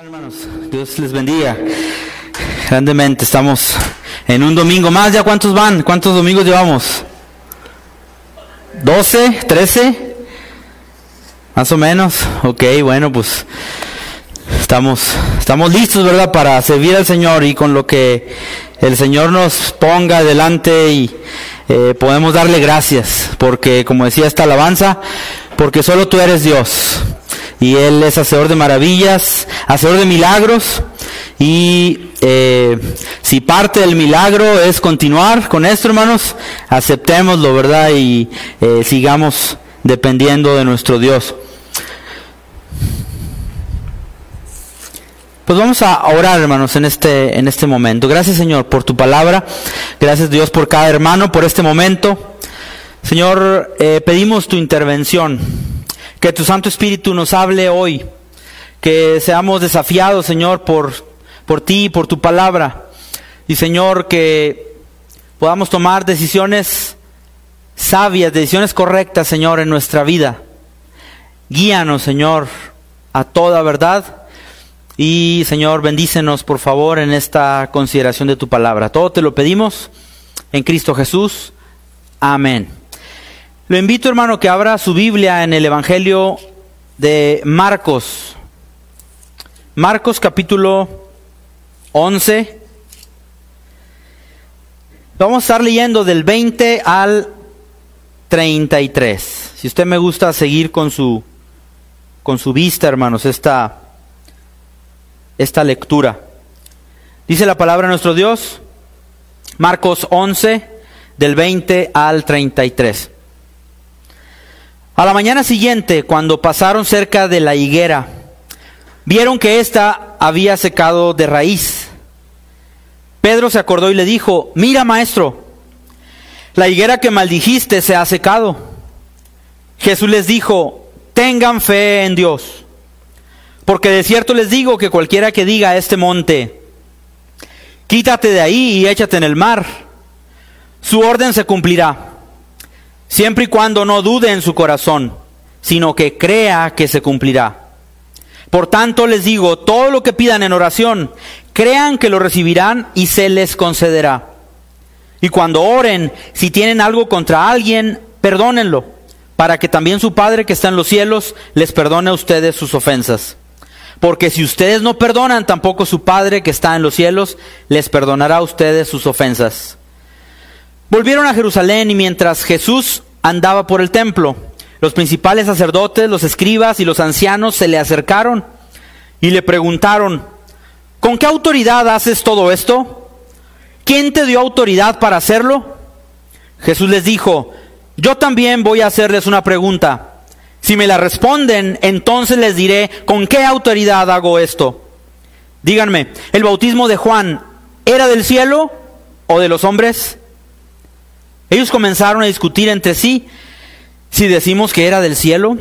Hermanos, Dios les bendiga grandemente. Estamos en un domingo más. ¿Ya cuántos van? ¿Cuántos domingos llevamos? ¿12? ¿13? Más o menos. Ok, bueno, pues estamos, estamos listos, ¿verdad? Para servir al Señor y con lo que el Señor nos ponga adelante y eh, podemos darle gracias. Porque, como decía esta alabanza, porque solo tú eres Dios y Él es hacedor de maravillas, hacedor de milagros. Y eh, si parte del milagro es continuar con esto, hermanos, aceptémoslo, ¿verdad? Y eh, sigamos dependiendo de nuestro Dios. Pues vamos a orar, hermanos, en este, en este momento. Gracias, Señor, por tu palabra. Gracias, Dios, por cada hermano, por este momento. Señor, eh, pedimos tu intervención. Que tu Santo Espíritu nos hable hoy. Que seamos desafiados, Señor, por, por ti, por tu palabra. Y, Señor, que podamos tomar decisiones sabias, decisiones correctas, Señor, en nuestra vida. Guíanos, Señor, a toda verdad. Y, Señor, bendícenos, por favor, en esta consideración de tu palabra. Todo te lo pedimos en Cristo Jesús. Amén. Lo invito, hermano, que abra su Biblia en el Evangelio de Marcos. Marcos capítulo 11. Vamos a estar leyendo del 20 al 33. Si usted me gusta seguir con su con su vista, hermanos, esta esta lectura. Dice la palabra de nuestro Dios, Marcos 11 del 20 al 33. A la mañana siguiente, cuando pasaron cerca de la higuera, vieron que ésta había secado de raíz. Pedro se acordó y le dijo, mira maestro, la higuera que maldijiste se ha secado. Jesús les dijo, tengan fe en Dios, porque de cierto les digo que cualquiera que diga a este monte, quítate de ahí y échate en el mar, su orden se cumplirá siempre y cuando no dude en su corazón, sino que crea que se cumplirá. Por tanto les digo, todo lo que pidan en oración, crean que lo recibirán y se les concederá. Y cuando oren, si tienen algo contra alguien, perdónenlo, para que también su Padre que está en los cielos les perdone a ustedes sus ofensas. Porque si ustedes no perdonan, tampoco su Padre que está en los cielos les perdonará a ustedes sus ofensas. Volvieron a Jerusalén y mientras Jesús andaba por el templo, los principales sacerdotes, los escribas y los ancianos se le acercaron y le preguntaron, ¿con qué autoridad haces todo esto? ¿Quién te dio autoridad para hacerlo? Jesús les dijo, yo también voy a hacerles una pregunta. Si me la responden, entonces les diré con qué autoridad hago esto. Díganme, ¿el bautismo de Juan era del cielo o de los hombres? Ellos comenzaron a discutir entre sí. Si decimos que era del cielo,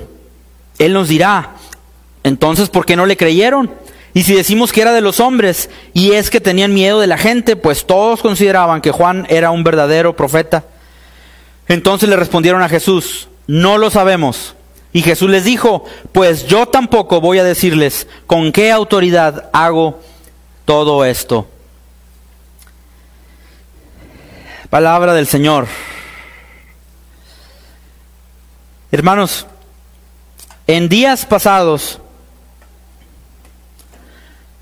Él nos dirá, entonces, ¿por qué no le creyeron? Y si decimos que era de los hombres, y es que tenían miedo de la gente, pues todos consideraban que Juan era un verdadero profeta. Entonces le respondieron a Jesús, no lo sabemos. Y Jesús les dijo, pues yo tampoco voy a decirles con qué autoridad hago todo esto. Palabra del Señor. Hermanos, en días pasados,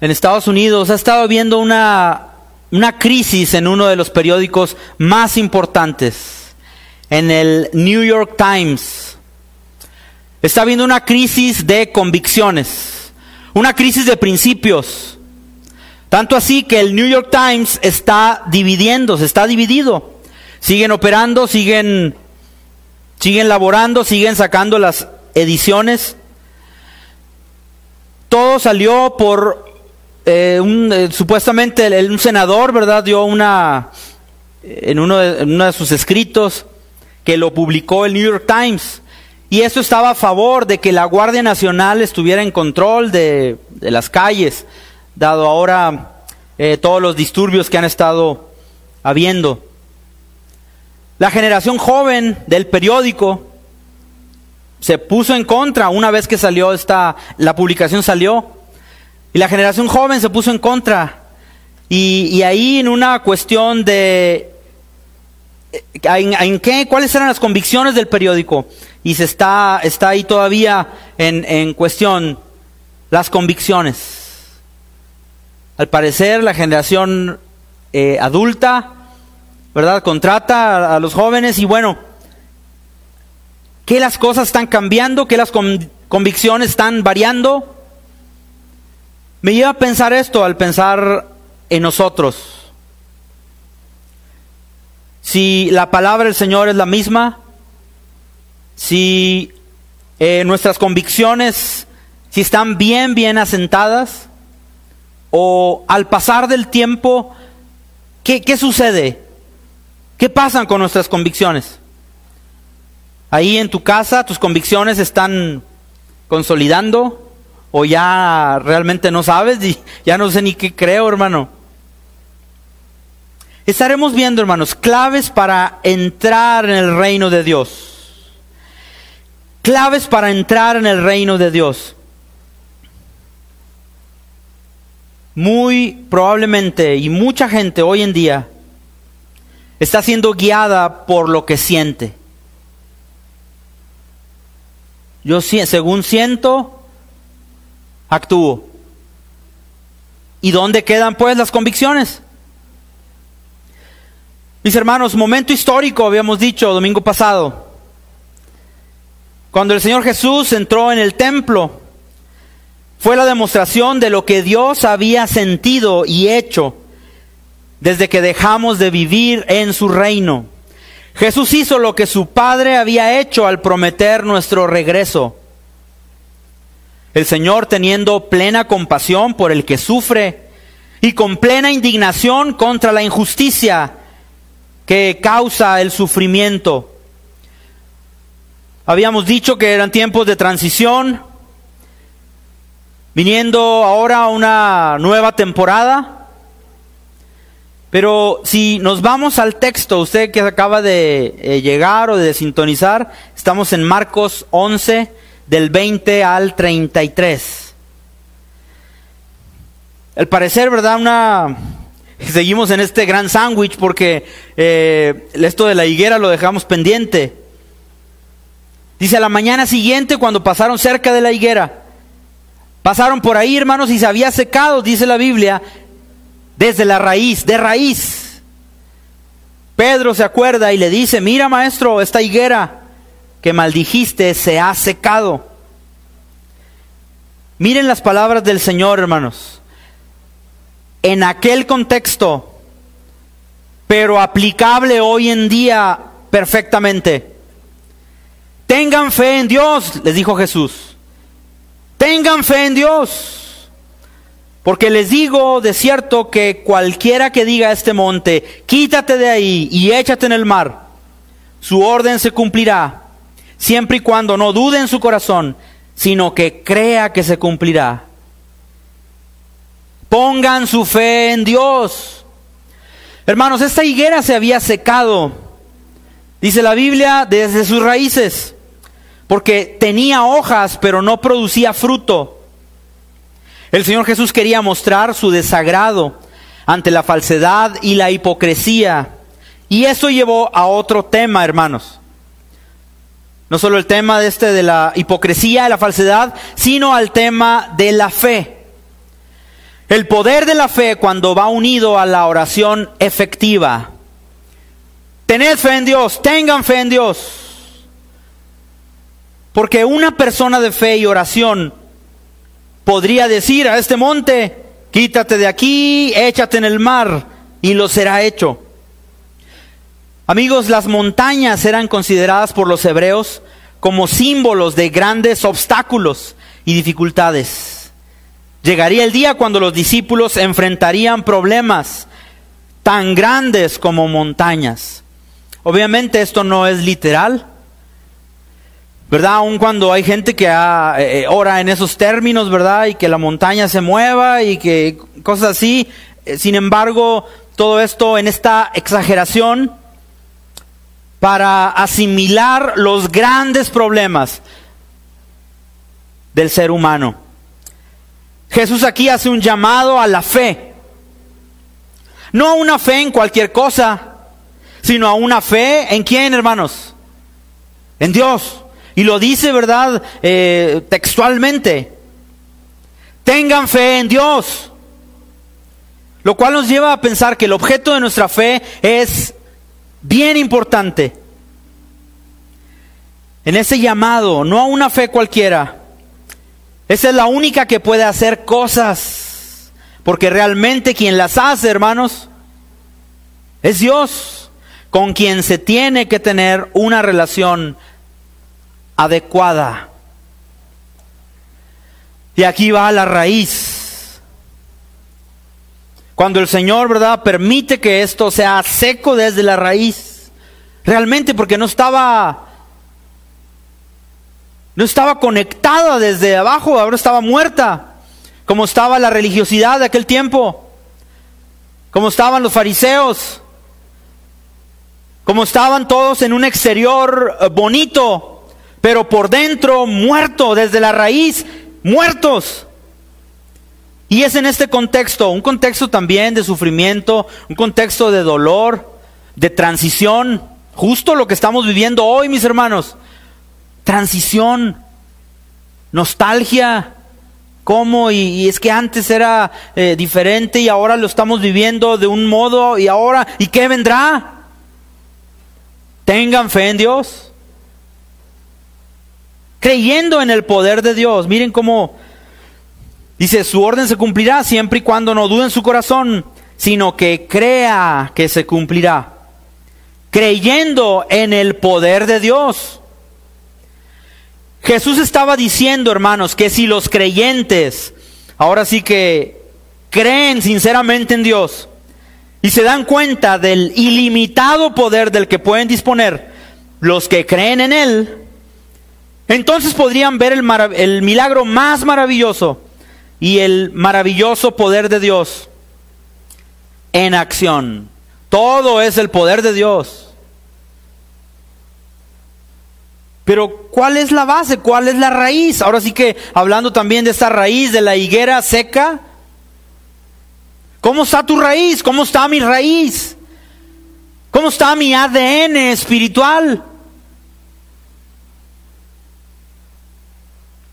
en Estados Unidos ha estado habiendo una, una crisis en uno de los periódicos más importantes, en el New York Times. Está habiendo una crisis de convicciones, una crisis de principios. Tanto así que el New York Times está dividiendo, se está dividido. Siguen operando, siguen, siguen laborando, siguen sacando las ediciones. Todo salió por eh, un, eh, supuestamente un senador, ¿verdad? Dio una, en uno, de, uno de sus escritos que lo publicó el New York Times. Y eso estaba a favor de que la Guardia Nacional estuviera en control de, de las calles dado ahora eh, todos los disturbios que han estado habiendo. La generación joven del periódico se puso en contra una vez que salió esta, la publicación salió. Y la generación joven se puso en contra. Y, ahí en una cuestión de... ¿en, en qué? ¿Cuáles eran las convicciones del periódico? Y se está, está ahí todavía en, en cuestión las convicciones. Al parecer la generación eh, adulta, ¿verdad? Contrata a, los jóvenes y bueno, que las cosas están cambiando, que las con, convicciones están variando. Me lleva a pensar esto al pensar en nosotros. Si la palabra del Señor es la misma, si eh, nuestras convicciones, si están bien, bien asentadas, o al pasar del tiempo, ¿qué, qué sucede? ¿Qué pasa con nuestras convicciones? Ahí en tu casa, tus convicciones están consolidando, o ya realmente no sabes y ya no sé ni qué creo, hermano. Estaremos viendo, hermanos, claves para entrar en el reino de Dios. Claves para entrar en el reino de Dios. Muy probablemente y mucha gente hoy en día está siendo guiada por lo que siente. Yo según siento, actúo. ¿Y dónde quedan pues las convicciones? Mis hermanos, momento histórico, habíamos dicho domingo pasado. Cuando el Señor Jesús entró en el templo, fue la demostración de lo que Dios había sentido y hecho desde que dejamos de vivir en su reino. Jesús hizo lo que su Padre había hecho al prometer nuestro regreso. El Señor teniendo plena compasión por el que sufre y con plena indignación contra la injusticia que causa el sufrimiento. Habíamos dicho que eran tiempos de transición, viniendo ahora una nueva temporada. Pero si nos vamos al texto, usted que acaba de eh, llegar o de sintonizar, estamos en Marcos 11, del 20 al 33. Al parecer, ¿verdad? Una... Seguimos en este gran sándwich porque eh, esto de la higuera lo dejamos pendiente. Dice, a la mañana siguiente, cuando pasaron cerca de la higuera, pasaron por ahí, hermanos, y se había secado, dice la Biblia, desde la raíz, de raíz. Pedro se acuerda y le dice, mira maestro, esta higuera que maldijiste se ha secado. Miren las palabras del Señor, hermanos. En aquel contexto, pero aplicable hoy en día perfectamente. Tengan fe en Dios, les dijo Jesús. Tengan fe en Dios. Porque les digo de cierto que cualquiera que diga a este monte, quítate de ahí y échate en el mar, su orden se cumplirá siempre y cuando no dude en su corazón, sino que crea que se cumplirá. Pongan su fe en Dios. Hermanos, esta higuera se había secado, dice la Biblia, desde sus raíces, porque tenía hojas, pero no producía fruto. El Señor Jesús quería mostrar su desagrado ante la falsedad y la hipocresía. Y eso llevó a otro tema, hermanos. No solo el tema de este de la hipocresía, de la falsedad, sino al tema de la fe. El poder de la fe cuando va unido a la oración efectiva. Tened fe en Dios, tengan fe en Dios. Porque una persona de fe y oración podría decir a este monte, quítate de aquí, échate en el mar, y lo será hecho. Amigos, las montañas eran consideradas por los hebreos como símbolos de grandes obstáculos y dificultades. Llegaría el día cuando los discípulos enfrentarían problemas tan grandes como montañas. Obviamente esto no es literal, ¿verdad? Aun cuando hay gente que ah, eh, ora en esos términos, ¿verdad? Y que la montaña se mueva y que cosas así. Eh, sin embargo, todo esto en esta exageración para asimilar los grandes problemas del ser humano. Jesús aquí hace un llamado a la fe. No a una fe en cualquier cosa, sino a una fe en quién, hermanos? En Dios. Y lo dice, ¿verdad? Eh, textualmente. Tengan fe en Dios. Lo cual nos lleva a pensar que el objeto de nuestra fe es bien importante. En ese llamado, no a una fe cualquiera. Esa es la única que puede hacer cosas. Porque realmente quien las hace, hermanos, es Dios, con quien se tiene que tener una relación adecuada. Y aquí va la raíz. Cuando el Señor, ¿verdad?, permite que esto sea seco desde la raíz. Realmente porque no estaba no estaba conectada desde abajo, ahora estaba muerta. Como estaba la religiosidad de aquel tiempo. Como estaban los fariseos. Como estaban todos en un exterior eh, bonito, pero por dentro muerto, desde la raíz, muertos. Y es en este contexto, un contexto también de sufrimiento, un contexto de dolor, de transición, justo lo que estamos viviendo hoy, mis hermanos. Transición, nostalgia, cómo y, es que antes era eh, diferente y ahora lo estamos viviendo de un modo y ahora, ¿y qué vendrá? Tengan fe en Dios. Creyendo en el poder de Dios. Miren cómo dice, su orden se cumplirá siempre y cuando no dude en su corazón, sino que crea que se cumplirá. Creyendo en el poder de Dios. Jesús estaba diciendo, hermanos, que si los creyentes, ahora sí que creen sinceramente en Dios, y se dan cuenta del ilimitado poder del que pueden disponer los que creen en Él, entonces podrían ver el, el, milagro más maravilloso y el maravilloso poder de Dios en acción. Todo es el poder de Dios. Pero ¿cuál es la base? ¿Cuál es la raíz? Ahora sí que hablando también de esta raíz de la higuera seca, ¿Cómo está tu raíz? ¿Cómo está mi raíz? ¿Cómo está mi ADN espiritual?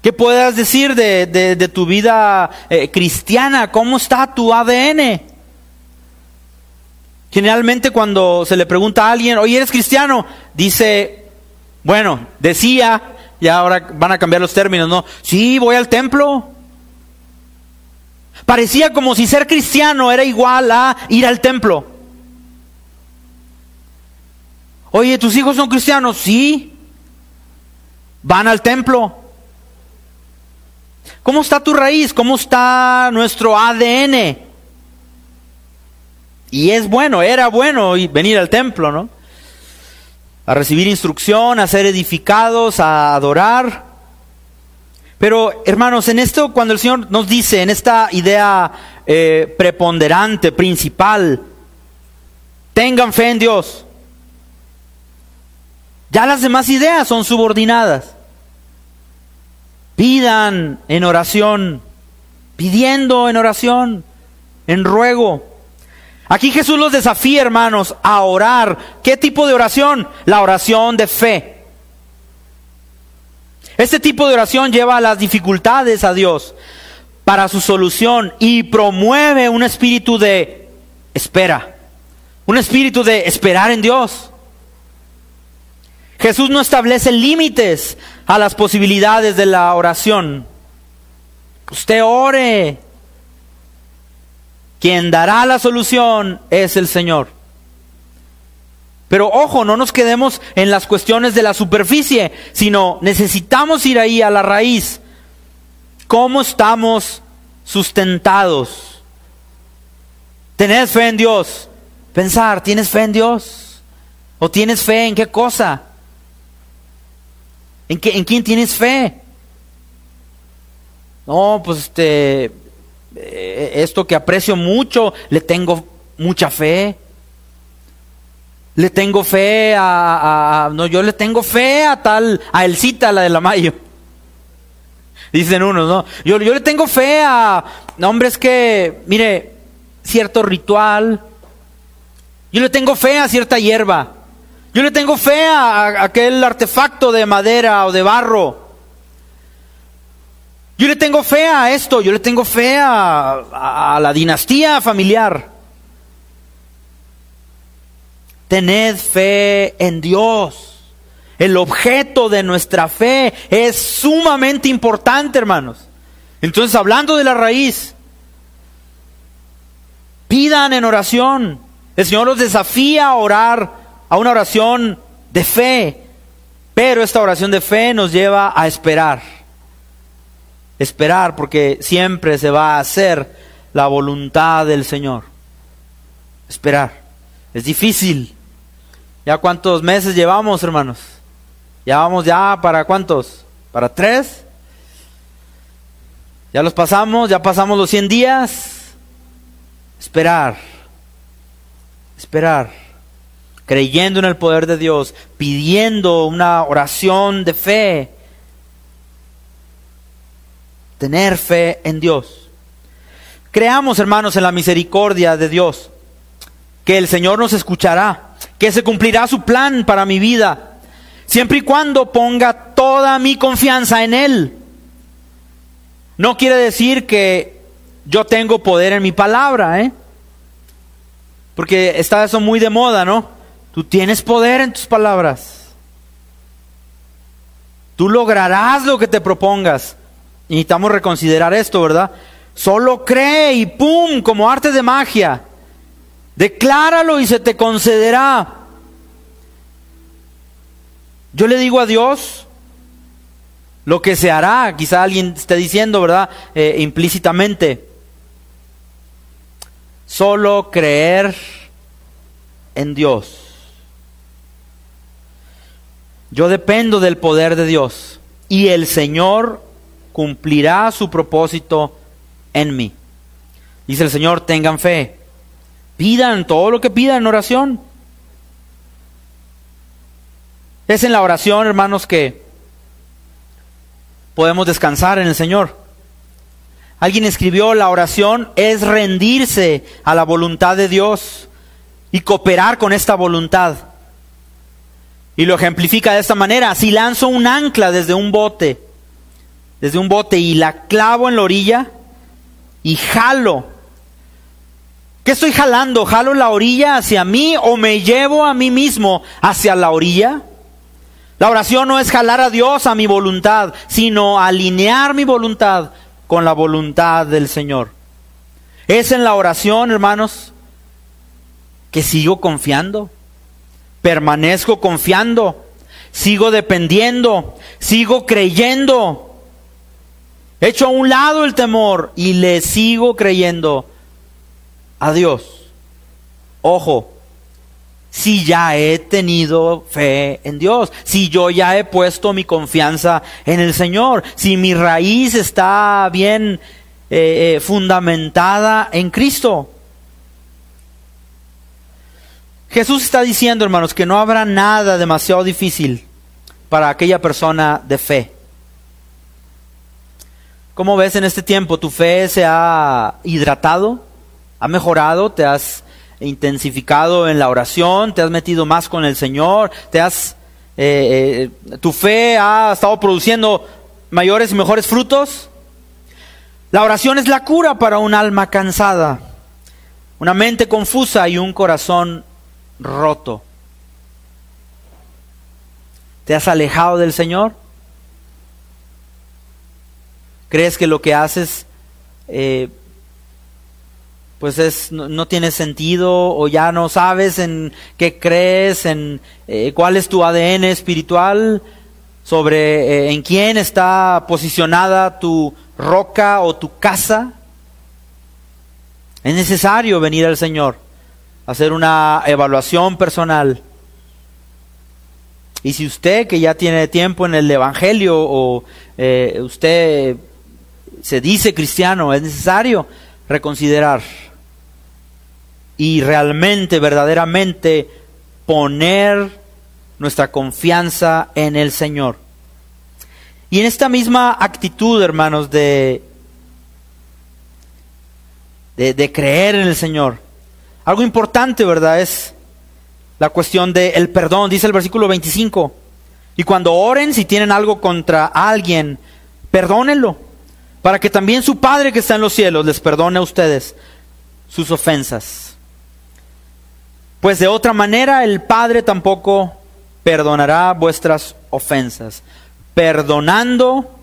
¿Qué puedas decir de, tu vida eh, cristiana? ¿Cómo está tu ADN? Generalmente cuando se le pregunta a alguien, oye, ¿eres cristiano? Dice, bueno, decía, y ahora van a cambiar los términos, ¿no? Sí, voy al templo. Parecía como si ser cristiano era igual a ir al templo. Oye, ¿tus hijos son cristianos? Sí. Van al templo. ¿Cómo está tu raíz? ¿Cómo está nuestro ADN? Y es bueno, era bueno venir al templo, ¿no? A recibir instrucción, a ser edificados, a adorar. Pero hermanos, en esto cuando el Señor nos dice, en esta idea eh, preponderante, principal, tengan fe en Dios, ya las demás ideas son subordinadas. Pidan en oración, pidiendo en oración, en ruego. Aquí Jesús los desafía, hermanos, a orar. ¿Qué tipo de oración? La oración de fe. Este tipo de oración lleva las dificultades a Dios para su solución y promueve un espíritu de espera, un espíritu de esperar en Dios. Jesús no establece límites a las posibilidades de la oración. Usted ore. Quien dará la solución es el Señor. Pero ojo, no nos quedemos en las cuestiones de la superficie, sino necesitamos ir ahí a la raíz. ¿Cómo estamos sustentados? ¿Tenés fe en Dios? Pensar, ¿tienes fe en Dios? ¿O tienes fe en qué cosa? ¿En, qué, en quién tienes fe? No, pues este, eh, esto que aprecio mucho, le tengo mucha fe le tengo fe a, no, yo le tengo fe a tal, a Elcita, la de la Mayo. Dicen unos, ¿no? Yo, yo le tengo fe a hombres que, mire, cierto ritual. Yo le tengo fe a cierta hierba. Yo le tengo fe a, aquel artefacto de madera o de barro. Yo le tengo fe a esto, yo le tengo fe a, la dinastía familiar. Tened fe en Dios. El objeto de nuestra fe es sumamente importante, hermanos. Entonces, hablando de la raíz, pidan en oración. El Señor los desafía a orar a una oración de fe, pero esta oración de fe nos lleva a esperar. Esperar porque siempre se va a hacer la voluntad del Señor. Esperar. Es difícil. ¿Ya cuántos meses llevamos, hermanos? Ya vamos ya para cuántos? ¿Para tres? Ya los pasamos, ya pasamos los 100 días. Esperar. Esperar. Creyendo en el poder de Dios, pidiendo una oración de fe. Tener fe en Dios. Creamos, hermanos, en la misericordia de Dios, que el Señor nos escuchará, que se cumplirá su plan para mi vida Siempre y cuando ponga toda mi confianza en Él. No quiere decir que yo tengo poder en mi palabra, ¿eh? Porque está eso muy de moda, ¿no? Tú tienes poder en tus palabras. Tú lograrás lo que te propongas. necesitamos reconsiderar esto, ¿verdad? Solo cree y ¡pum! como arte de magia. Decláralo y se te concederá. Yo le digo a Dios lo que se hará, quizá alguien esté diciendo, ¿verdad? Eh, implícitamente. Solo creer en Dios. Yo dependo del poder de Dios y el Señor cumplirá su propósito en mí. Dice el Señor, tengan fe. Pidan todo lo que pidan en oración. Es en la oración, hermanos, que podemos descansar en el Señor. Alguien escribió, la oración es rendirse a la voluntad de Dios y cooperar con esta voluntad. Y lo ejemplifica de esta manera. Si lanzo un ancla desde un bote, desde un bote y la clavo en la orilla y jalo. ¿Qué estoy jalando? ¿Jalo la orilla hacia mí o me llevo a mí mismo hacia la orilla? La oración no es jalar a Dios a mi voluntad, sino alinear mi voluntad con la voluntad del Señor. Es en la oración, hermanos, que sigo confiando, permanezco confiando, sigo dependiendo, sigo creyendo. Echo a un lado el temor y le sigo creyendo a Dios. Ojo, si ya he tenido fe en Dios, si yo ya he puesto mi confianza en el Señor, si mi raíz está bien eh, eh, fundamentada en Cristo. Jesús está diciendo, hermanos, que no habrá nada demasiado difícil para aquella persona de fe. ¿Cómo ves en este tiempo? ¿Tu fe se ha hidratado? ¿Ha mejorado? ¿Te has intensificado en la oración, te has metido más con el Señor, te has, eh, eh, tu fe ha estado produciendo mayores y mejores frutos. La oración es la cura para un alma cansada, una mente confusa y un corazón roto. ¿Te has alejado del Señor? ¿Crees que lo que haces eh, pues es, no, tiene sentido o ya no sabes en qué crees, en eh, cuál es tu ADN espiritual, sobre eh, en quién está posicionada tu roca o tu casa. Es necesario venir al Señor, hacer una evaluación personal. Y si usted que ya tiene tiempo en el Evangelio o eh, usted se dice cristiano, es necesario reconsiderar y realmente, verdaderamente poner nuestra confianza en el Señor. Y en esta misma actitud, hermanos, de, de, creer en el Señor, algo importante, ¿verdad? Es la cuestión del perdón, dice el versículo 25. Y cuando oren, si tienen algo contra alguien, perdónenlo, para que también su Padre que está en los cielos les perdone a ustedes sus ofensas. Pues de otra manera el Padre tampoco perdonará vuestras ofensas. Perdonando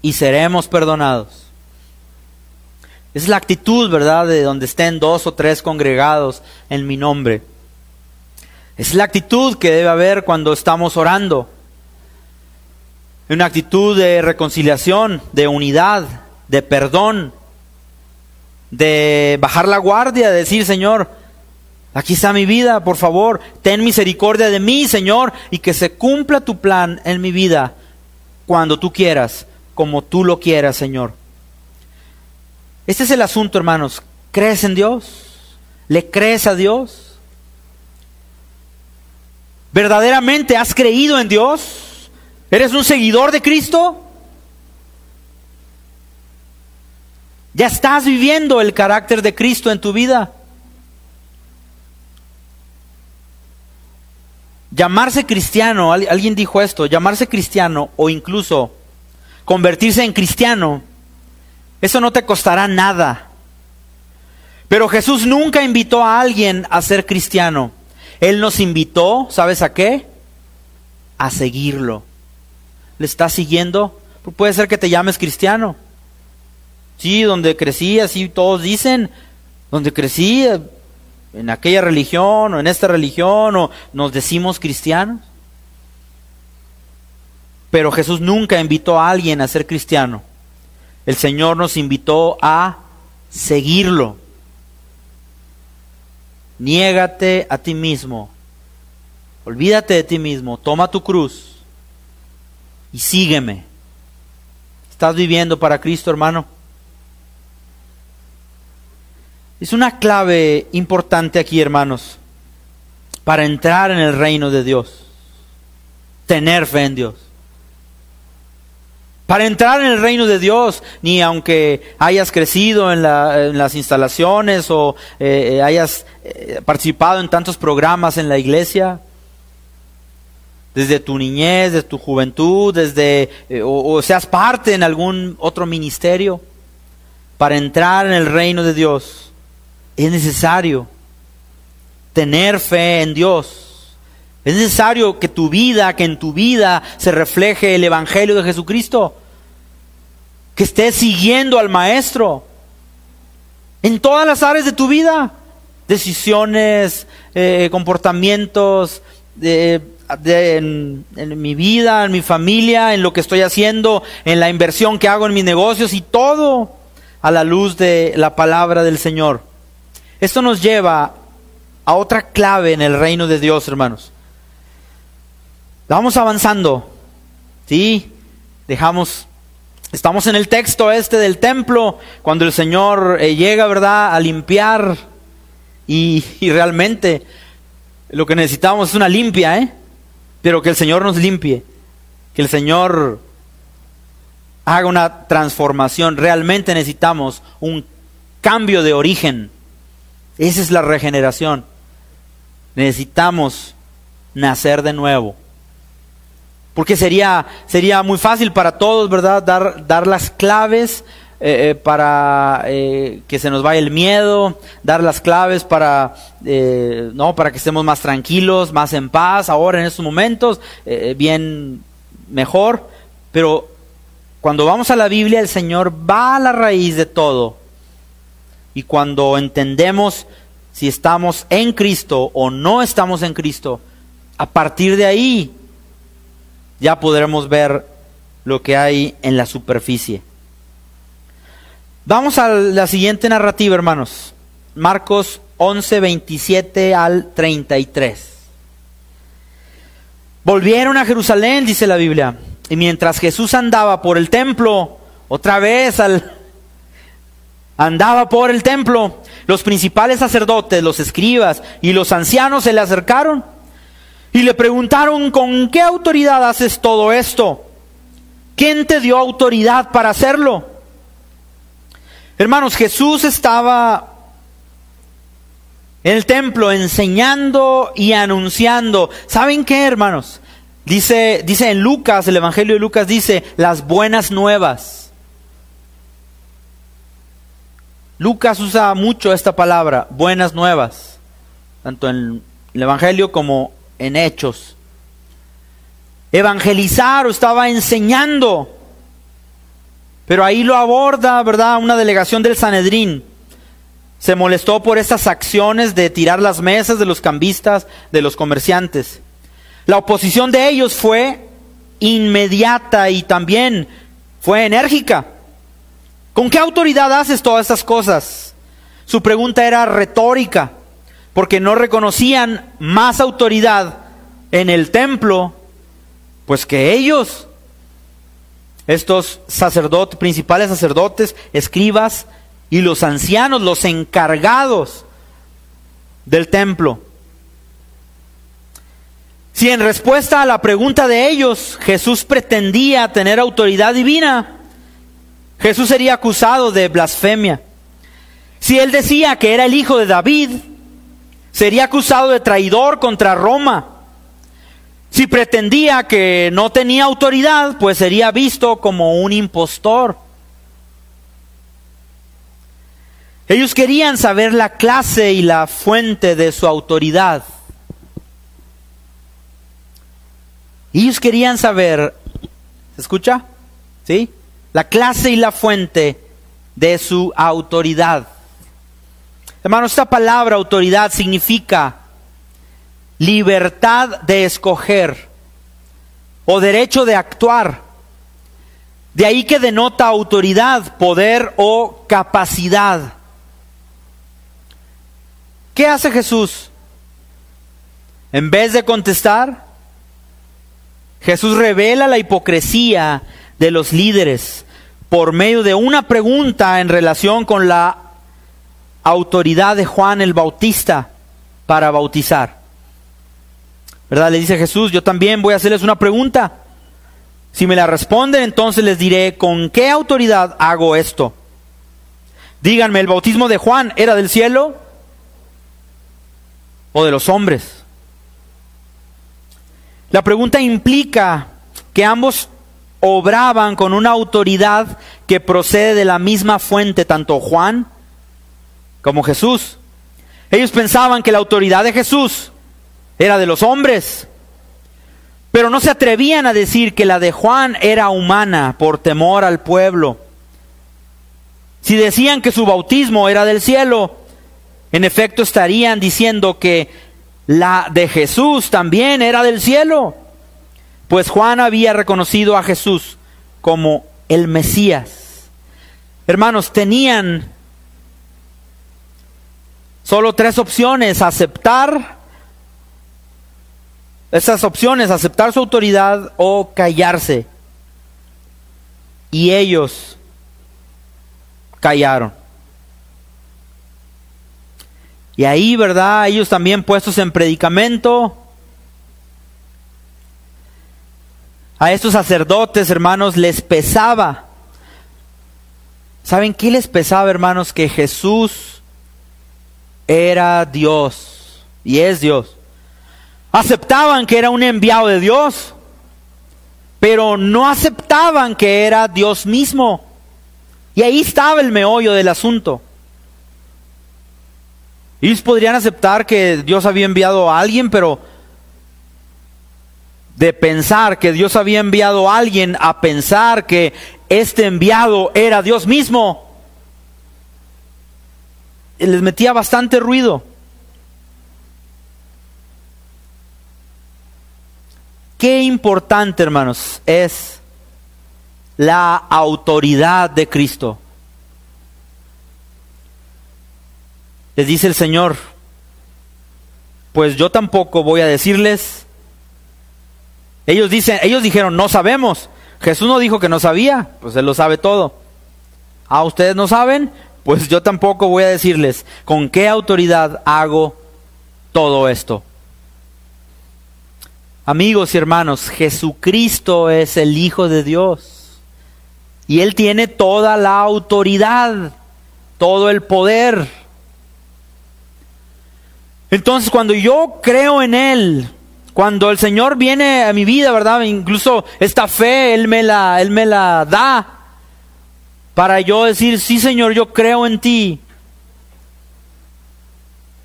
y seremos perdonados. Es la actitud, ¿verdad?, de donde estén dos o tres congregados en mi nombre. Es la actitud que debe haber cuando estamos orando. Una actitud de reconciliación, de unidad, de perdón, de bajar la guardia, de decir, Señor, aquí está mi vida, por favor, ten misericordia de mí, Señor, y que se cumpla tu plan en mi vida cuando tú quieras, como tú lo quieras, Señor. Este es el asunto, hermanos. ¿Crees en Dios? ¿Le crees a Dios? ¿Verdaderamente has creído en Dios? ¿Eres un seguidor de Cristo? ¿Ya estás viviendo el carácter de Cristo en tu vida? Llamarse cristiano, alguien dijo esto, llamarse cristiano o incluso convertirse en cristiano eso no te costará nada. Pero Jesús nunca invitó a alguien a ser cristiano. Él nos invitó, ¿sabes a qué? A seguirlo. ¿Le estás siguiendo? Puede ser que te llames cristiano. Sí, donde crecí, así todos dicen, donde crecí, en aquella religión o en esta religión, o nos decimos cristianos. Pero Jesús nunca invitó a alguien a ser cristiano. El Señor nos invitó a seguirlo. Niégate a ti mismo. Olvídate de ti mismo. Toma tu cruz y sígueme. ¿Estás viviendo para Cristo, hermano? Es una clave importante aquí, hermanos, para entrar en el reino de Dios. Tener fe en Dios. Para entrar en el reino de Dios, ni aunque hayas crecido en, las instalaciones o eh, eh, hayas eh, participado en tantos programas en la iglesia, desde tu niñez, desde tu juventud, desde o, seas parte en algún otro ministerio, para entrar en el reino de Dios es necesario tener fe en Dios. Es necesario que tu vida, que en tu vida se refleje el Evangelio de Jesucristo que estés siguiendo al Maestro en todas las áreas de tu vida, decisiones, eh, comportamientos, de, en, mi vida, en mi familia, en lo que estoy haciendo, en la inversión que hago en mis negocios y todo a la luz de la palabra del Señor. Esto nos lleva a otra clave en el reino de Dios, hermanos. Vamos avanzando, ¿sí? Dejamos Estamos en el texto este del templo, cuando el Señor eh, llega, ¿verdad?, a limpiar y, realmente lo que necesitamos es una limpia, ¿eh? Pero que el Señor nos limpie, que el Señor haga una transformación. Realmente necesitamos un cambio de origen. Esa es la regeneración. Necesitamos nacer de nuevo. Porque sería, sería muy fácil para todos, ¿verdad? Dar, dar las claves eh, eh, para eh, que se nos vaya el miedo, dar las claves para, ¿no? para que estemos más tranquilos, más en paz, ahora en estos momentos, bien mejor. Pero cuando vamos a la Biblia, el Señor va a la raíz de todo. Y cuando entendemos si estamos en Cristo o no estamos en Cristo, a partir de ahí ya podremos ver lo que hay en la superficie. Vamos a la siguiente narrativa, hermanos. Marcos 11, 27 al 33. Volvieron a Jerusalén, dice la Biblia, y mientras Jesús andaba por el templo, otra vez al, andaba por el templo, los principales sacerdotes, los escribas y los ancianos se le acercaron y le preguntaron, ¿con qué autoridad haces todo esto? ¿Quién te dio autoridad para hacerlo? Hermanos, Jesús estaba en el templo enseñando y anunciando. ¿Saben qué, hermanos? Dice, dice en Lucas, el Evangelio de Lucas dice las buenas nuevas. Lucas usa mucho esta palabra, buenas nuevas, tanto en el Evangelio como en Hechos. Evangelizar o estaba enseñando, pero ahí lo aborda, ¿verdad? Una delegación del Sanedrín. Se molestó por esas acciones de tirar las mesas de los cambistas, de los comerciantes. La oposición de ellos fue inmediata y también fue enérgica. ¿Con qué autoridad haces todas estas cosas? Su pregunta era retórica, porque no reconocían más autoridad en el templo, pues que ellos, estos sacerdotes, principales sacerdotes, escribas y los ancianos, los encargados del templo. Si en respuesta a la pregunta de ellos Jesús pretendía tener autoridad divina, Jesús sería acusado de blasfemia. Si él decía que era el hijo de David, sería acusado de traidor contra Roma. Si pretendía que no tenía autoridad, pues sería visto como un impostor. Ellos querían saber la clase y la fuente de su autoridad. Ellos querían saber, ¿se escucha? ¿Sí? la clase y la fuente de su autoridad. Hermanos, esta palabra autoridad significa libertad de escoger o derecho de actuar. De ahí que denota autoridad, poder o capacidad. ¿Qué hace Jesús? En vez de contestar, Jesús revela la hipocresía de los líderes por medio de una pregunta en relación con la autoridad de Juan el Bautista para bautizar. ¿Verdad? Le dice Jesús, yo también voy a hacerles una pregunta. Si me la responden, entonces les diré con qué autoridad hago esto. Díganme, ¿el bautismo de Juan era del cielo o de los hombres? La pregunta implica que ambos obraban con una autoridad que procede de la misma fuente, tanto Juan como Jesús. Ellos pensaban que la autoridad de Jesús era de los hombres, pero no se atrevían a decir que la de Juan era humana por temor al pueblo. Si decían que su bautismo era del cielo, en efecto estarían diciendo que la de Jesús también era del cielo pues Juan había reconocido a Jesús como el Mesías. Hermanos, tenían solo tres opciones, aceptar esas opciones, aceptar su autoridad o callarse. Y ellos callaron. Y ahí, ¿verdad? Ellos también puestos en predicamento, A estos sacerdotes, hermanos, les pesaba. ¿Saben qué les pesaba, hermanos? Que Jesús era Dios y es Dios. Aceptaban que era un enviado de Dios, pero no aceptaban que era Dios mismo. Y ahí estaba el meollo del asunto. Ellos podrían aceptar que Dios había enviado a alguien, pero de pensar que Dios había enviado a alguien a pensar que este enviado era Dios mismo, les metía bastante ruido. Qué importante, hermanos, es la autoridad de Cristo. Les dice el Señor, pues yo tampoco voy a decirles ellos dicen, ellos dijeron, no sabemos. Jesús no dijo que no sabía, pues él lo sabe todo. Ah, ustedes no saben, pues yo tampoco voy a decirles con qué autoridad hago todo esto. Amigos y hermanos, Jesucristo es el Hijo de Dios. Y Él tiene toda la autoridad, todo el poder. Entonces cuando yo creo en Él, cuando el Señor viene a mi vida, ¿verdad? Incluso esta fe Él me la, Él me la da para yo decir, sí Señor, yo creo en ti.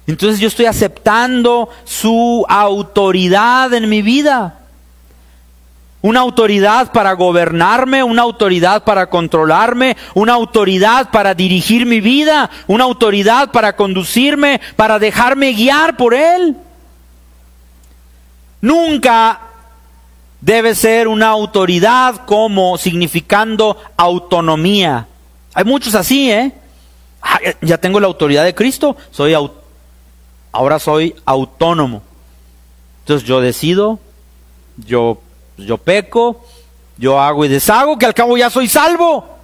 Entonces yo estoy aceptando su autoridad en mi vida. Una autoridad para gobernarme, una autoridad para controlarme, una autoridad para dirigir mi vida, una autoridad para conducirme, para dejarme guiar por Él. Nunca debe ser una autoridad como significando autonomía. Hay muchos así, ¿eh? Ah, ya tengo la autoridad de Cristo, soy ahora soy autónomo. Entonces yo decido, yo yo peco, yo hago y deshago, que al cabo ya soy salvo.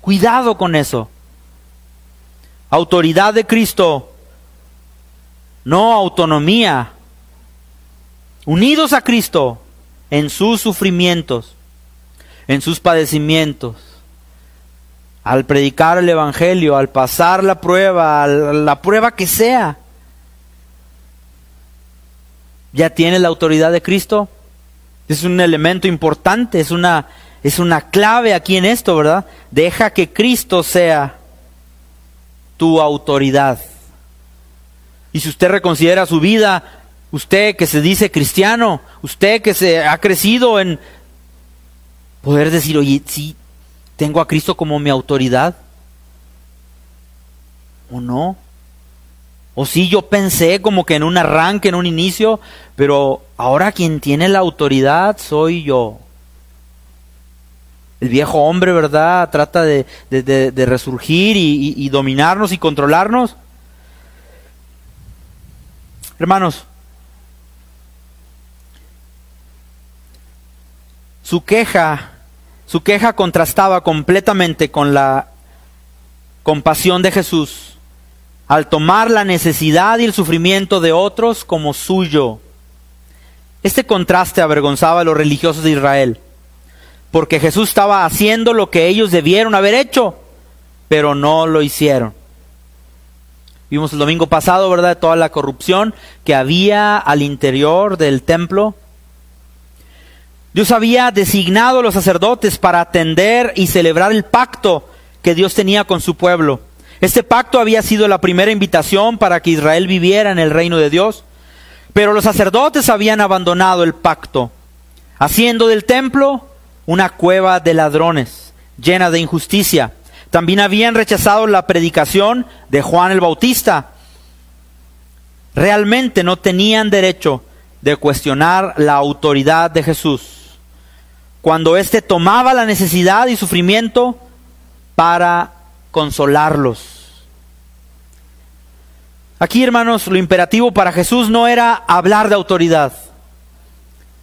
Cuidado con eso. Autoridad de Cristo, no autonomía. Unidos a Cristo en sus sufrimientos, en sus padecimientos, al predicar el Evangelio, al pasar la prueba, la prueba que sea. ¿Ya tiene la autoridad de Cristo? Es un elemento importante, es una, es una clave aquí en esto, ¿verdad? Deja que Cristo sea tu autoridad. Y si usted reconsidera su vida, usted que se dice cristiano, usted que se ha crecido en poder decir, oye, sí, tengo a Cristo como mi autoridad. ¿O no? O sí, yo pensé como que en un arranque, en un inicio, pero ahora quien tiene la autoridad soy yo. El viejo hombre, ¿verdad? Trata de, resurgir y dominarnos y controlarnos. Hermanos, su queja, su queja contrastaba completamente con la compasión de Jesús al tomar la necesidad y el sufrimiento de otros como suyo. Este contraste avergonzaba a los religiosos de Israel, porque Jesús estaba haciendo lo que ellos debieron haber hecho, pero no lo hicieron. Vimos el domingo pasado, ¿verdad?, toda la corrupción que había al interior del templo. Dios había designado a los sacerdotes para atender y celebrar el pacto que Dios tenía con su pueblo. Este pacto había sido la primera invitación para que Israel viviera en el reino de Dios, pero los sacerdotes habían abandonado el pacto, haciendo del templo una cueva de ladrones, llena de injusticia. También habían rechazado la predicación de Juan el Bautista. Realmente no tenían derecho de cuestionar la autoridad de Jesús. Cuando éste tomaba la necesidad y sufrimiento para consolarlos. Aquí, hermanos, lo imperativo para Jesús no era hablar de autoridad,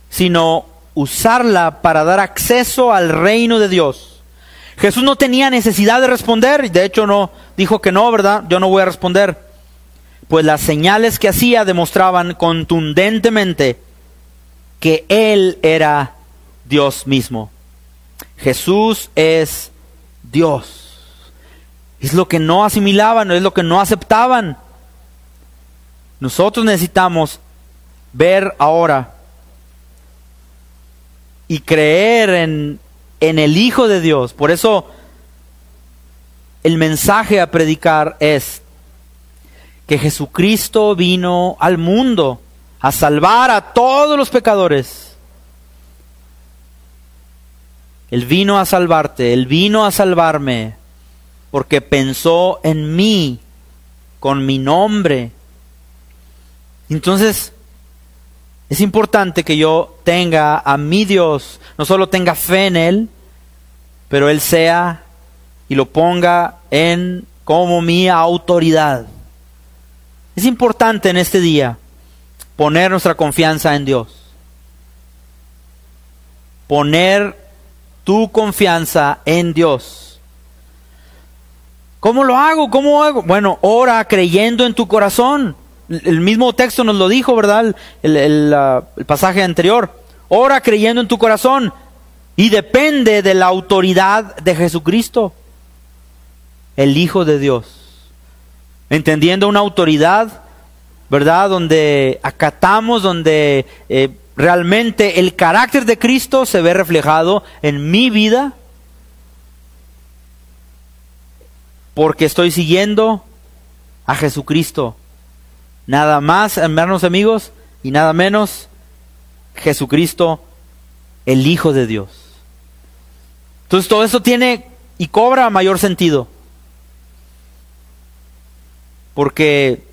sino usarla para dar acceso al reino de Dios. Jesús no tenía necesidad de responder, de hecho no dijo que no, ¿verdad? Yo no voy a responder. Pues las señales que hacía demostraban contundentemente que Él era Dios mismo. Jesús es Dios. Es lo que no asimilaban, es lo que no aceptaban. Nosotros necesitamos ver ahora y creer en, en el Hijo de Dios. Por eso el mensaje a predicar es que Jesucristo vino al mundo a salvar a todos los pecadores. Él vino a salvarte, Él vino a salvarme porque pensó en mí, con mi nombre. Entonces, es importante que yo tenga a mi Dios, no solo tenga fe en Él, pero Él sea y lo ponga en como mi autoridad. Es importante en este día poner nuestra confianza en Dios. Poner tu confianza en Dios. ¿Cómo lo hago? ¿Cómo hago? Bueno, ora creyendo en tu corazón. El mismo texto nos lo dijo, ¿verdad? El, pasaje anterior. Ora creyendo en tu corazón. y depende de la autoridad de Jesucristo, el Hijo de Dios. Entendiendo una autoridad, ¿verdad? Donde acatamos, donde eh, realmente el carácter de Cristo se ve reflejado en mi vida, porque estoy siguiendo a Jesucristo. Nada más, hermanos amigos, y nada menos, Jesucristo, el Hijo de Dios. Entonces todo eso tiene y cobra mayor sentido. Porque,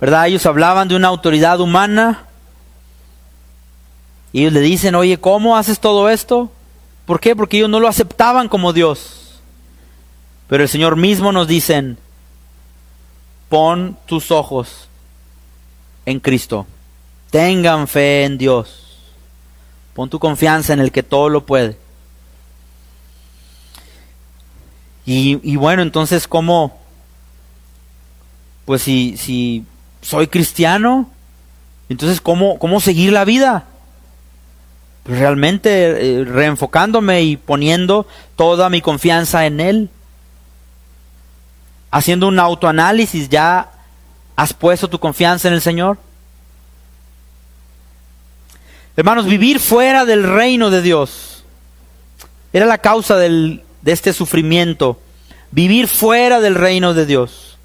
¿verdad? Ellos hablaban de una autoridad humana. Y ellos le dicen, oye, ¿cómo haces todo esto? ¿Por qué? Porque ellos no lo aceptaban como Dios. Pero el Señor mismo nos dice, pon tus ojos en Cristo. Tengan fe en Dios. Pon tu confianza en el que todo lo puede. Y, bueno, entonces, ¿cómo? Pues si, si soy cristiano, entonces, ¿cómo, cómo seguir la vida? Realmente eh, reenfocándome y poniendo toda mi confianza en Él haciendo un autoanálisis, ¿ya has puesto tu confianza en el Señor? Hermanos, vivir fuera del reino de Dios era la causa de este sufrimiento. Vivir fuera del reino de Dios.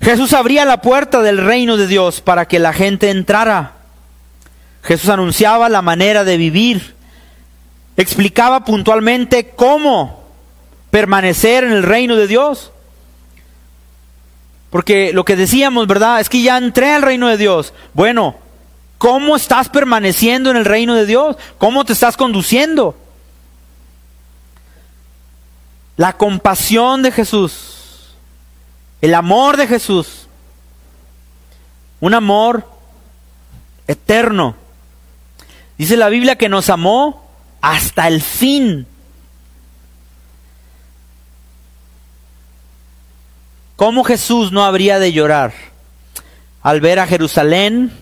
Jesús abría la puerta del reino de Dios para que la gente entrara. Jesús anunciaba la manera de vivir. Explicaba puntualmente cómo permanecer en el reino de Dios. Porque lo que decíamos, ¿verdad? Es que ya entré al reino de Dios. Bueno, ¿cómo estás permaneciendo en el reino de Dios? ¿Cómo te estás conduciendo? La compasión de Jesús, el amor de Jesús, un amor eterno. Dice la Biblia que nos amó hasta el fin. ¿Cómo Jesús no habría de llorar al ver a Jerusalén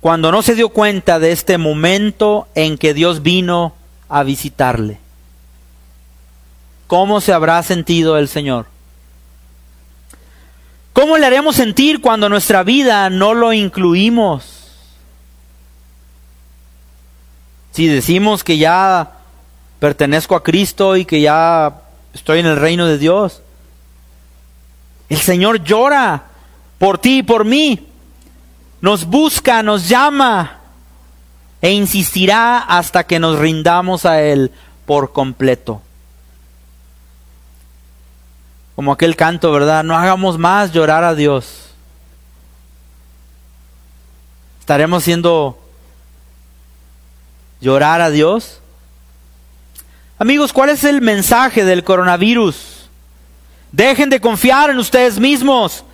cuando no se dio cuenta de este momento en que Dios vino a visitarle? ¿Cómo se habrá sentido el Señor? ¿Cómo le haremos sentir cuando nuestra vida no lo incluimos? Si decimos que ya pertenezco a Cristo y que ya estoy en el reino de Dios, el Señor llora por ti y por mí. Nos busca, nos llama e insistirá hasta que nos rindamos a Él por completo. Como aquel canto, ¿verdad? No hagamos más llorar a Dios. ¿Estaremos haciendo llorar a Dios? Amigos, ¿cuál es el mensaje del coronavirus? Dejen de confiar en ustedes mismos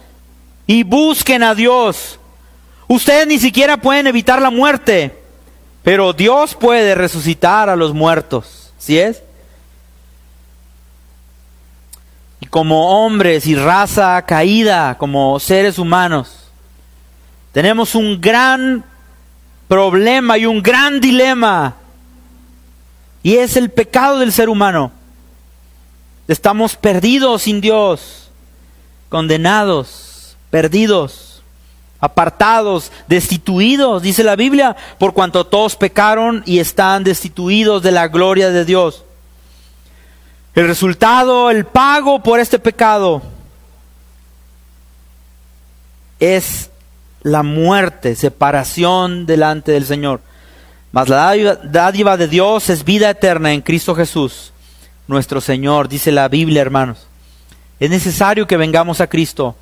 y busquen a Dios. Ustedes ni siquiera pueden evitar la muerte, pero Dios puede resucitar a los muertos. ¿Sí es? Y como hombres y raza caída, como seres humanos, tenemos un gran problema y un gran dilema. Y es el pecado del ser humano. Estamos perdidos sin Dios, condenados, perdidos, apartados, destituidos, dice la Biblia, por cuanto todos pecaron y están destituidos de la gloria de Dios. El resultado, el pago por este pecado es la muerte, separación delante del Señor. Mas la dádiva de Dios es vida eterna en Cristo Jesús nuestro Señor, dice la Biblia, hermanos. Es necesario que vengamos a Cristo.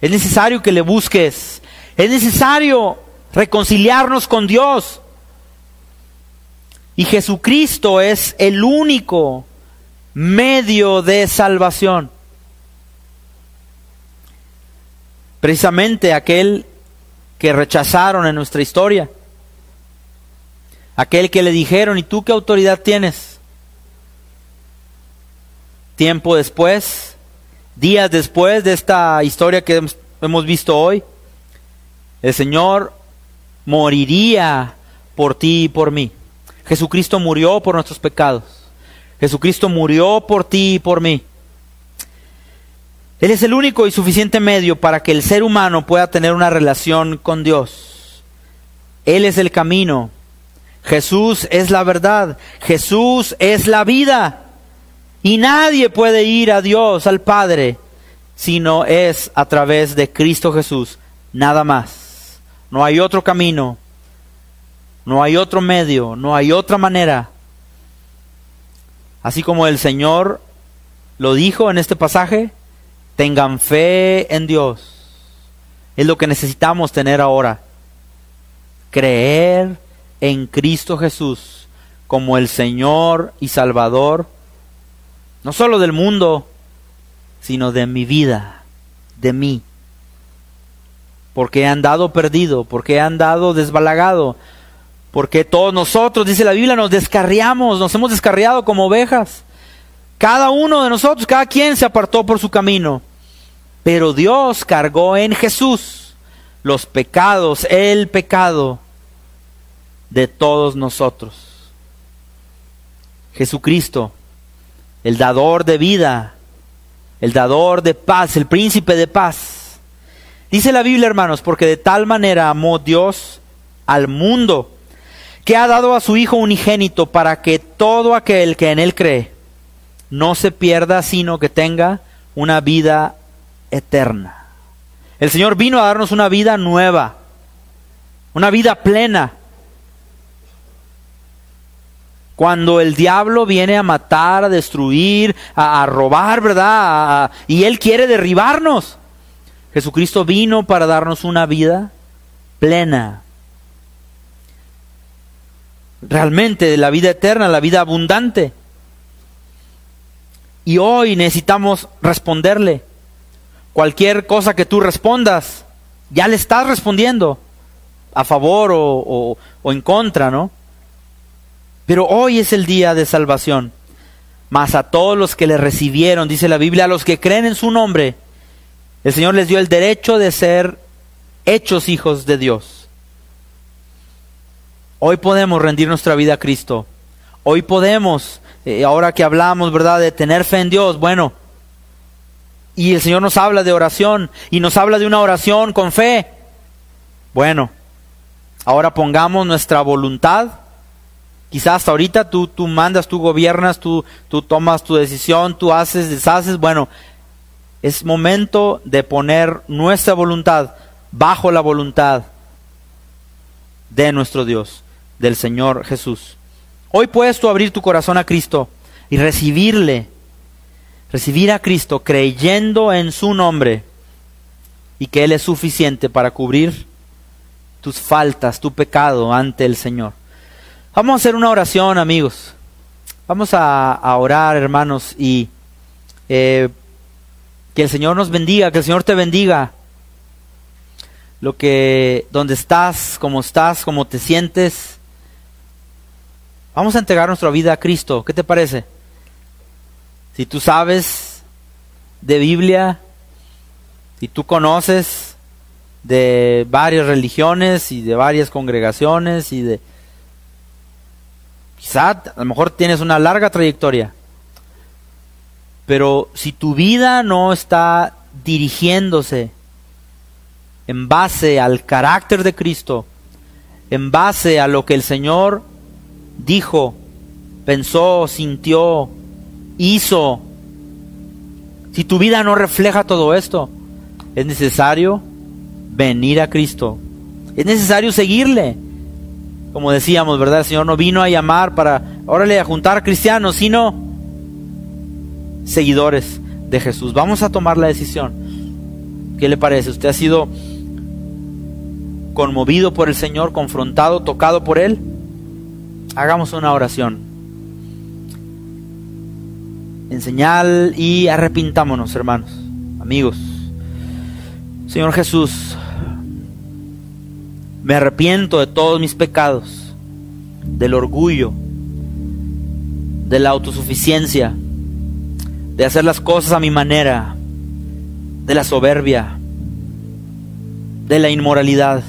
Es necesario que le busques. Es necesario reconciliarnos con Dios. Y Jesucristo es el único medio de salvación. Precisamente aquel que rechazaron en nuestra historia. Aquel que le dijeron, ¿y tú qué autoridad tienes? tiempo después, días después de esta historia que hemos visto hoy, el Señor moriría por ti y por mí. Jesucristo murió por nuestros pecados. Jesucristo murió por ti y por mí. Él es el único y suficiente medio para que el ser humano pueda tener una relación con Dios. Él es el camino. Jesús es la verdad. Jesús es la vida. Y nadie puede ir a Dios, al Padre, si no es a través de Cristo Jesús. Nada más. No hay otro camino. No hay otro medio. No hay otra manera. Así como el Señor lo dijo en este pasaje, tengan fe en Dios. Es lo que necesitamos tener ahora. Creer en Cristo Jesús como el Señor y Salvador, no solo del mundo, sino de mi vida, de mí. Porque he andado perdido, porque he andado desbalagado, porque todos nosotros, dice la Biblia, nos descarriamos, nos hemos descarriado como ovejas. Cada uno de nosotros, cada quien se apartó por su camino. Pero Dios cargó en Jesús los pecados, el pecado de todos nosotros. Jesucristo, el dador de vida, el dador de paz, el príncipe de paz. Dice la Biblia, hermanos, porque de tal manera amó Dios al mundo, que ha dado a su Hijo unigénito para que todo aquel que en Él cree no se pierda, sino que tenga una vida eterna. El Señor vino a darnos una vida nueva, una vida plena. Cuando el diablo viene a matar, a destruir, a, robar, ¿verdad? y Él quiere derribarnos. Jesucristo vino para darnos una vida plena. Realmente la vida eterna, la vida abundante. Y hoy necesitamos responderle. Cualquier cosa que tú respondas, ya le estás respondiendo a favor o, o en contra, ¿no? Pero hoy es el día de salvación. Mas a todos los que le recibieron, dice la Biblia, a los que creen en su nombre, el Señor les dio el derecho de ser hechos hijos de Dios. Hoy podemos rendir nuestra vida a Cristo. Hoy podemos, eh, ahora que hablamos, ¿verdad?, de tener fe en Dios, bueno, y el Señor nos habla de oración y nos habla de una oración con fe. Bueno, ahora pongamos nuestra voluntad Quizás hasta ahorita tú, tú mandas, tú gobiernas, tú, tú tomas tu decisión, tú haces, deshaces. Bueno, es momento de poner nuestra voluntad bajo la voluntad de nuestro Dios, del Señor Jesús. Hoy puedes tú abrir tu corazón a Cristo y recibirle, recibir a Cristo creyendo en su nombre y que Él es suficiente para cubrir tus faltas, tu pecado ante el Señor. Vamos a hacer una oración, amigos. Vamos a, orar, hermanos, y eh, que el Señor nos bendiga, que el Señor te bendiga. Lo que, donde estás, cómo estás, cómo te sientes. Vamos a entregar nuestra vida a Cristo. ¿Qué te parece? Si tú sabes de Biblia, si tú conoces de varias religiones y de varias congregaciones y de Quizá a lo mejor tienes una larga trayectoria, pero si tu vida no está dirigiéndose en base al carácter de Cristo, en base a lo que el Señor dijo, pensó, sintió, hizo, si tu vida no refleja todo esto, es necesario venir a Cristo. Es necesario seguirle. Como decíamos, ¿verdad? El Señor no vino a llamar para, órale, a juntar cristianos, sino seguidores de Jesús. Vamos a tomar la decisión. ¿Qué le parece? ¿Usted ha sido conmovido por el Señor, confrontado, tocado por Él? Hagamos una oración. En señal y arrepintámonos, hermanos, amigos. Señor Jesús, me arrepiento de todos mis pecados, del orgullo, de la autosuficiencia, de hacer las cosas a mi manera, de la soberbia, de la inmoralidad.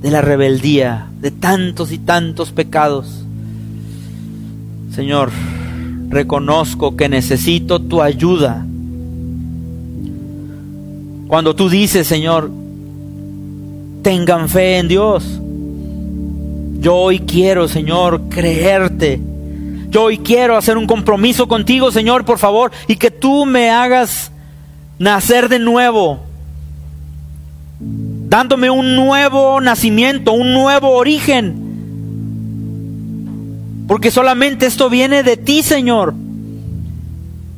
de la rebeldía, de tantos y tantos pecados. Señor, reconozco que necesito tu ayuda. Cuando tú dices, Señor, tengan fe en Dios. Yo hoy quiero, Señor, creerte. Yo hoy quiero hacer un compromiso contigo, Señor, por favor, y que tú me hagas nacer de nuevo, dándome un nuevo nacimiento, un nuevo origen. Porque solamente esto viene de ti, Señor.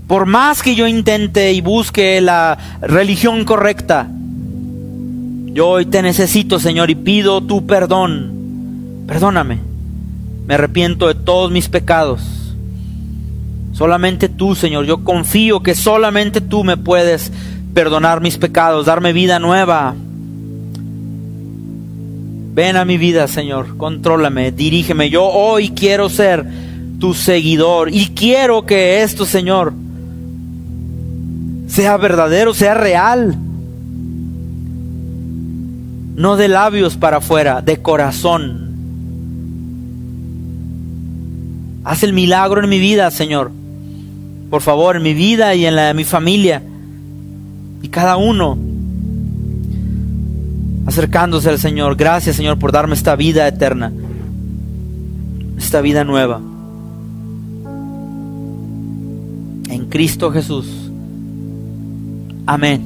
Por más que yo intente y busque la religión correcta, yo hoy te necesito, Señor, y pido tu perdón. Perdóname. Me arrepiento de todos mis pecados. Solamente tú, Señor. Yo confío que solamente tú me puedes perdonar mis pecados, darme vida nueva. Ven a mi vida, Señor. Contrólame, dirígeme. Yo hoy quiero ser tu seguidor y quiero que esto, Señor, sea verdadero, sea real no de labios para afuera, de corazón. Haz el milagro en mi vida, Señor. Por favor, en mi vida y en la de mi familia. Y cada uno acercándose al Señor. Gracias, Señor, por darme esta vida eterna. Esta vida nueva. En Cristo Jesús. Amén.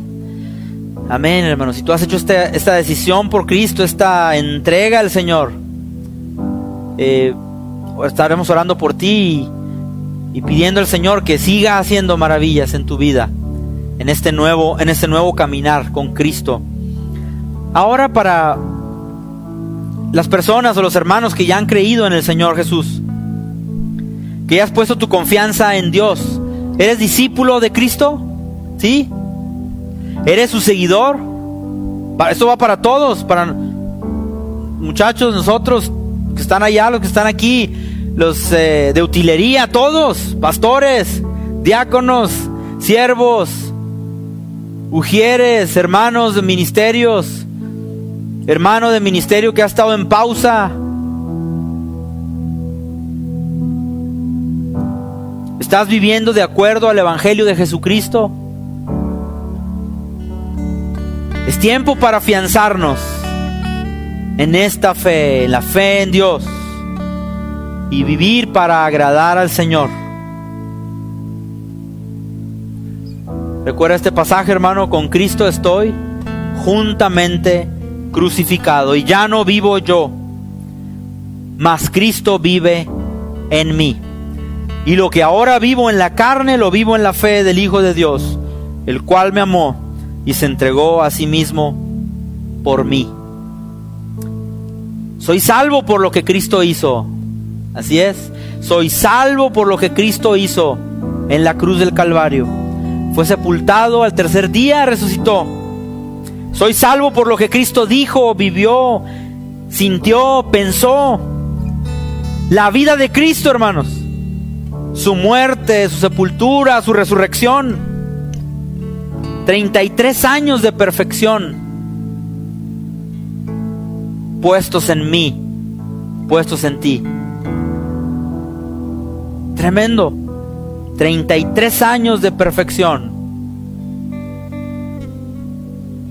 Amén, hermano. Si tú has hecho esta, esta decisión por Cristo, esta entrega al Señor, eh, estaremos orando por ti y, pidiendo al Señor que siga haciendo maravillas en tu vida, en este nuevo, en este nuevo caminar con Cristo. Ahora para las personas o los hermanos que ya han creído en el Señor Jesús, que ya has puesto tu confianza en Dios, ¿eres discípulo de Cristo? ¿Sí? ¿Eres su seguidor? Esto va para todos, para muchachos, nosotros que están allá, los que están aquí, los eh, de utilería, todos, pastores, diáconos, siervos, ujieres, hermanos de ministerios, hermano de ministerio que ha estado en pausa. ¿Estás viviendo de acuerdo al Evangelio de Jesucristo? Es tiempo para afianzarnos en esta fe, en la fe en Dios y vivir para agradar al Señor. Recuerda este pasaje, hermano, con Cristo estoy juntamente crucificado y ya no vivo yo, mas Cristo vive en mí. Y lo que ahora vivo en la carne, lo vivo en la fe del Hijo de Dios, el cual me amó y se entregó a sí mismo por mí. Soy salvo por lo que Cristo hizo. Así es. Soy salvo por lo que Cristo hizo en la cruz del Calvario. Fue sepultado, al tercer día resucitó. Soy salvo por lo que Cristo dijo, vivió, sintió, pensó. La vida de Cristo, hermanos. Su muerte, su sepultura, su resurrección 33 años de perfección puestos en mí, puestos en ti. Tremendo. 33 años de perfección.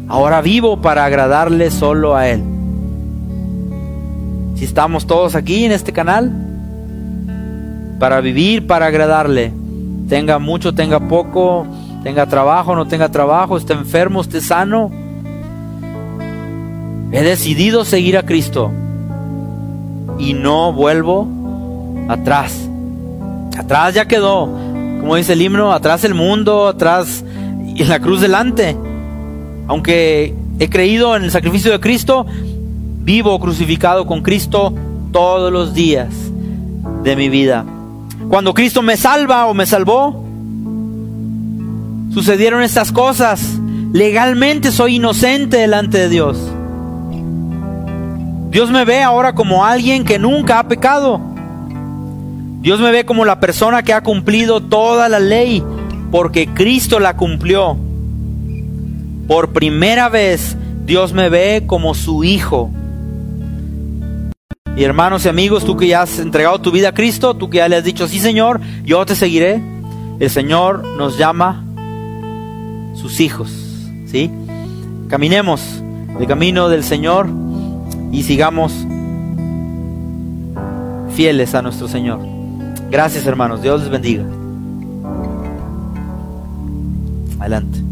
Ahora vivo para agradarle solo a Él. Si estamos todos aquí en este canal, para vivir, para agradarle, tenga mucho, tenga poco, tenga trabajo, no tenga trabajo, esté enfermo, esté sano. He decidido seguir a Cristo y no vuelvo atrás. Atrás ya quedó, como dice el himno, atrás el mundo, atrás y la cruz delante. Aunque he creído en el sacrificio de Cristo, vivo crucificado con Cristo todos los días de mi vida. Cuando Cristo me salva o me salvó, sucedieron estas cosas. Legalmente soy inocente delante de Dios. Dios me ve ahora como alguien que nunca ha pecado. Dios me ve como la persona que ha cumplido toda la ley porque Cristo la cumplió. Por primera vez Dios me ve como su hijo. Y hermanos y amigos, tú que ya has entregado tu vida a Cristo, tú que ya le has dicho, sí Señor, yo te seguiré, el Señor nos llama sus hijos, ¿sí? Caminemos el camino del Señor y sigamos fieles a nuestro Señor. Gracias hermanos, Dios les bendiga. Adelante.